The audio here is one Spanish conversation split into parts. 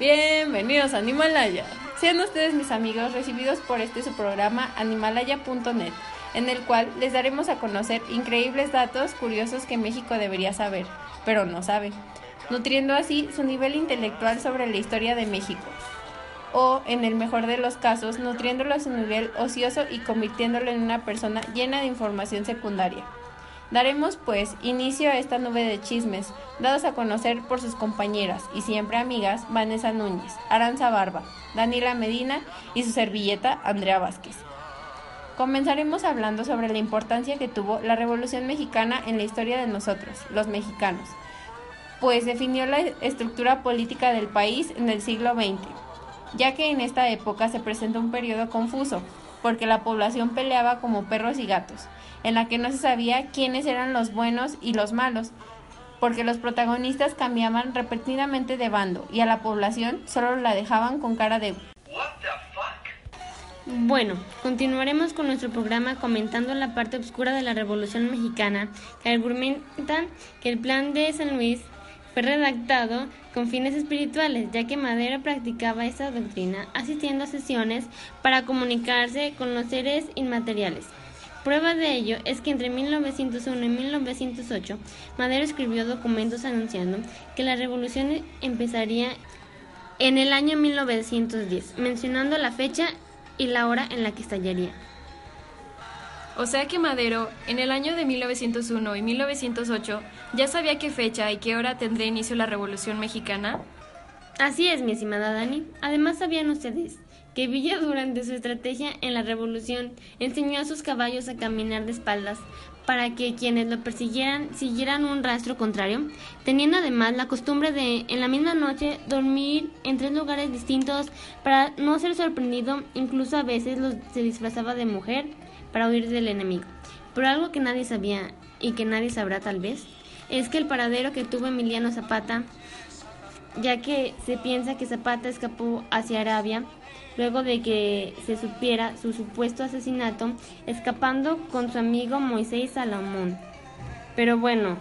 Bienvenidos a Animalaya. Sean ustedes mis amigos recibidos por este su programa animalaya.net, en el cual les daremos a conocer increíbles datos curiosos que México debería saber, pero no sabe, nutriendo así su nivel intelectual sobre la historia de México. O, en el mejor de los casos, nutriéndolo a su nivel ocioso y convirtiéndolo en una persona llena de información secundaria. Daremos, pues, inicio a esta nube de chismes, dados a conocer por sus compañeras y siempre amigas Vanessa Núñez, Aranza Barba, Daniela Medina y su servilleta Andrea Vázquez. Comenzaremos hablando sobre la importancia que tuvo la Revolución Mexicana en la historia de nosotros, los mexicanos, pues definió la estructura política del país en el siglo XX, ya que en esta época se presenta un periodo confuso, porque la población peleaba como perros y gatos, en la que no se sabía quiénes eran los buenos y los malos, porque los protagonistas cambiaban repetidamente de bando y a la población solo la dejaban con cara de bueno, continuaremos con nuestro programa comentando la parte oscura de la Revolución Mexicana, que argumenta que el plan de San Luis fue redactado con fines espirituales, ya que Madero practicaba esa doctrina asistiendo a sesiones para comunicarse con los seres inmateriales. Prueba de ello es que entre 1901 y 1908 Madero escribió documentos anunciando que la revolución empezaría en el año 1910, mencionando la fecha y la hora en la que estallaría. O sea que Madero, en el año de 1901 y 1908, ya sabía qué fecha y qué hora tendría inicio la Revolución Mexicana. Así es, mi estimada Dani. Además, ¿sabían ustedes que Villa durante su estrategia en la revolución enseñó a sus caballos a caminar de espaldas para que quienes lo persiguieran siguieran un rastro contrario, teniendo además la costumbre de en la misma noche dormir en tres lugares distintos para no ser sorprendido, incluso a veces se disfrazaba de mujer para huir del enemigo. Pero algo que nadie sabía y que nadie sabrá tal vez es que el paradero que tuvo Emiliano Zapata, ya que se piensa que Zapata escapó hacia Arabia, luego de que se supiera su supuesto asesinato, escapando con su amigo Moisés Salomón. Pero bueno,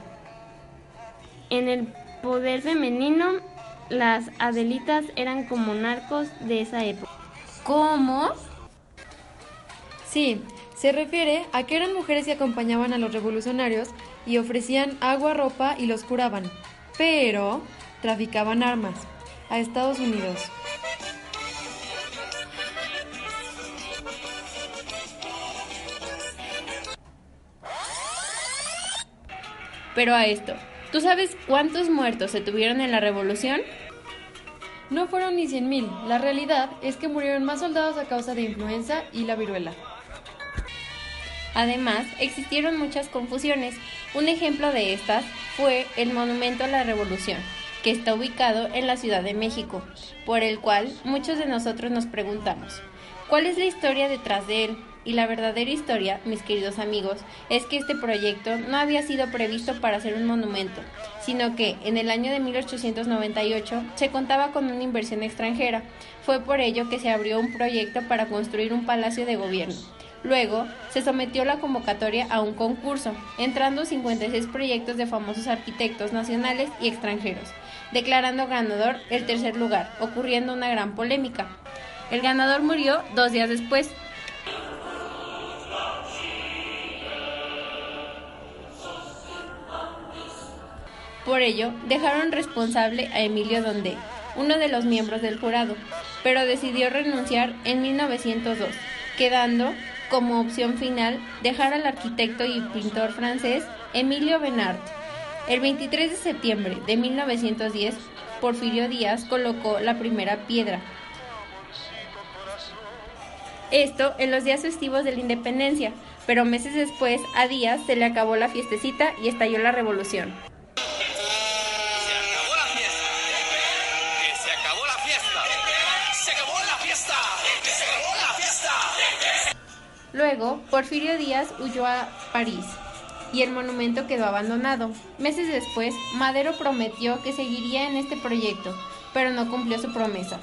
en el poder femenino, las Adelitas eran como narcos de esa época. ¿Cómo? Sí, se refiere a que eran mujeres que acompañaban a los revolucionarios y ofrecían agua, ropa y los curaban, pero traficaban armas a Estados Unidos. Pero a esto, ¿tú sabes cuántos muertos se tuvieron en la revolución? No fueron ni 100.000, la realidad es que murieron más soldados a causa de influenza y la viruela. Además, existieron muchas confusiones. Un ejemplo de estas fue el Monumento a la Revolución, que está ubicado en la Ciudad de México, por el cual muchos de nosotros nos preguntamos, ¿cuál es la historia detrás de él? Y la verdadera historia, mis queridos amigos, es que este proyecto no había sido previsto para ser un monumento, sino que en el año de 1898 se contaba con una inversión extranjera. Fue por ello que se abrió un proyecto para construir un palacio de gobierno. Luego, se sometió la convocatoria a un concurso, entrando 56 proyectos de famosos arquitectos nacionales y extranjeros, declarando ganador el tercer lugar, ocurriendo una gran polémica. El ganador murió dos días después, Por ello, dejaron responsable a Emilio Donde, uno de los miembros del jurado, pero decidió renunciar en 1902, quedando como opción final dejar al arquitecto y pintor francés Emilio Benard. El 23 de septiembre de 1910, Porfirio Díaz colocó la primera piedra. Esto en los días festivos de la independencia, pero meses después a Díaz se le acabó la fiestecita y estalló la revolución. Luego, Porfirio Díaz huyó a París y el monumento quedó abandonado. Meses después, Madero prometió que seguiría en este proyecto, pero no cumplió su promesa.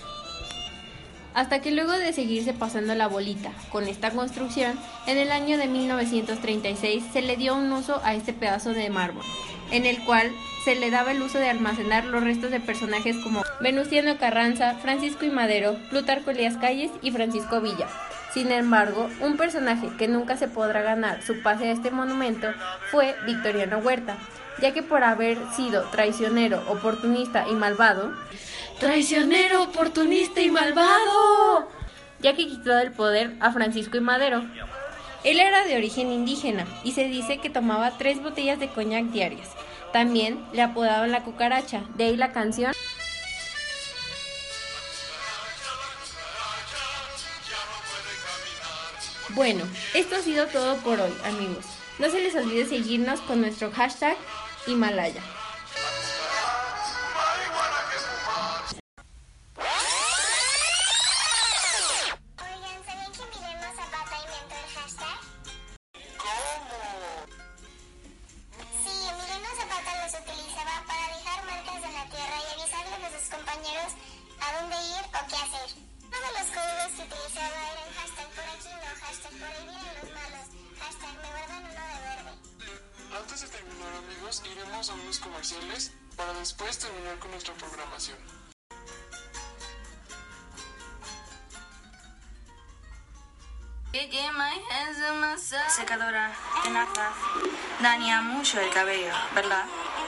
Hasta que luego de seguirse pasando la bolita con esta construcción, en el año de 1936 se le dio un uso a este pedazo de mármol, en el cual se le daba el uso de almacenar los restos de personajes como Venustiano Carranza, Francisco y Madero, Plutarco Elías Calles y Francisco Villa. Sin embargo, un personaje que nunca se podrá ganar su pase a este monumento fue Victoriano Huerta, ya que por haber sido traicionero, oportunista y malvado, Traicionero, oportunista y malvado. ya que quitó del poder a Francisco y Madero. Él era de origen indígena y se dice que tomaba tres botellas de coñac diarias. También le apodaban la cucaracha, de ahí la canción. Bueno, esto ha sido todo por hoy, amigos. No se les olvide seguirnos con nuestro hashtag Himalaya. Hashtag por ahí vienen los malos, hashtag me guardan uno de verde. Antes de terminar amigos, iremos a unos comerciales para después terminar con nuestra programación. Secadora, tenaza, daña mucho el cabello, ¿verdad?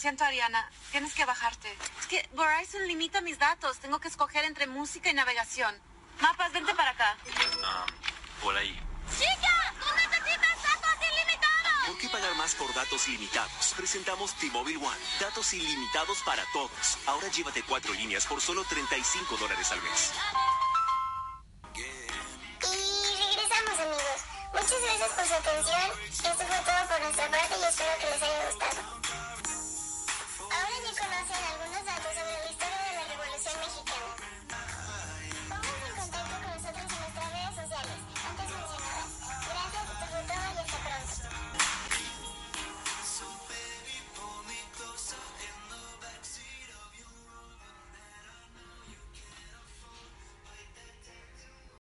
Siento, Ariana. Tienes que bajarte. Es que Verizon limita mis datos. Tengo que escoger entre música y navegación. Mapas, vente para acá. Por ahí. ¡Chica! ¡Tú necesitas datos ilimitados! ¿Por qué pagar más por datos limitados? Presentamos T-Mobile One. Datos ilimitados para todos. Ahora llévate cuatro líneas por solo 35 dólares al mes. Y regresamos, amigos. Muchas gracias por su atención. Esto fue todo por nuestra parte y espero que les haya gustado.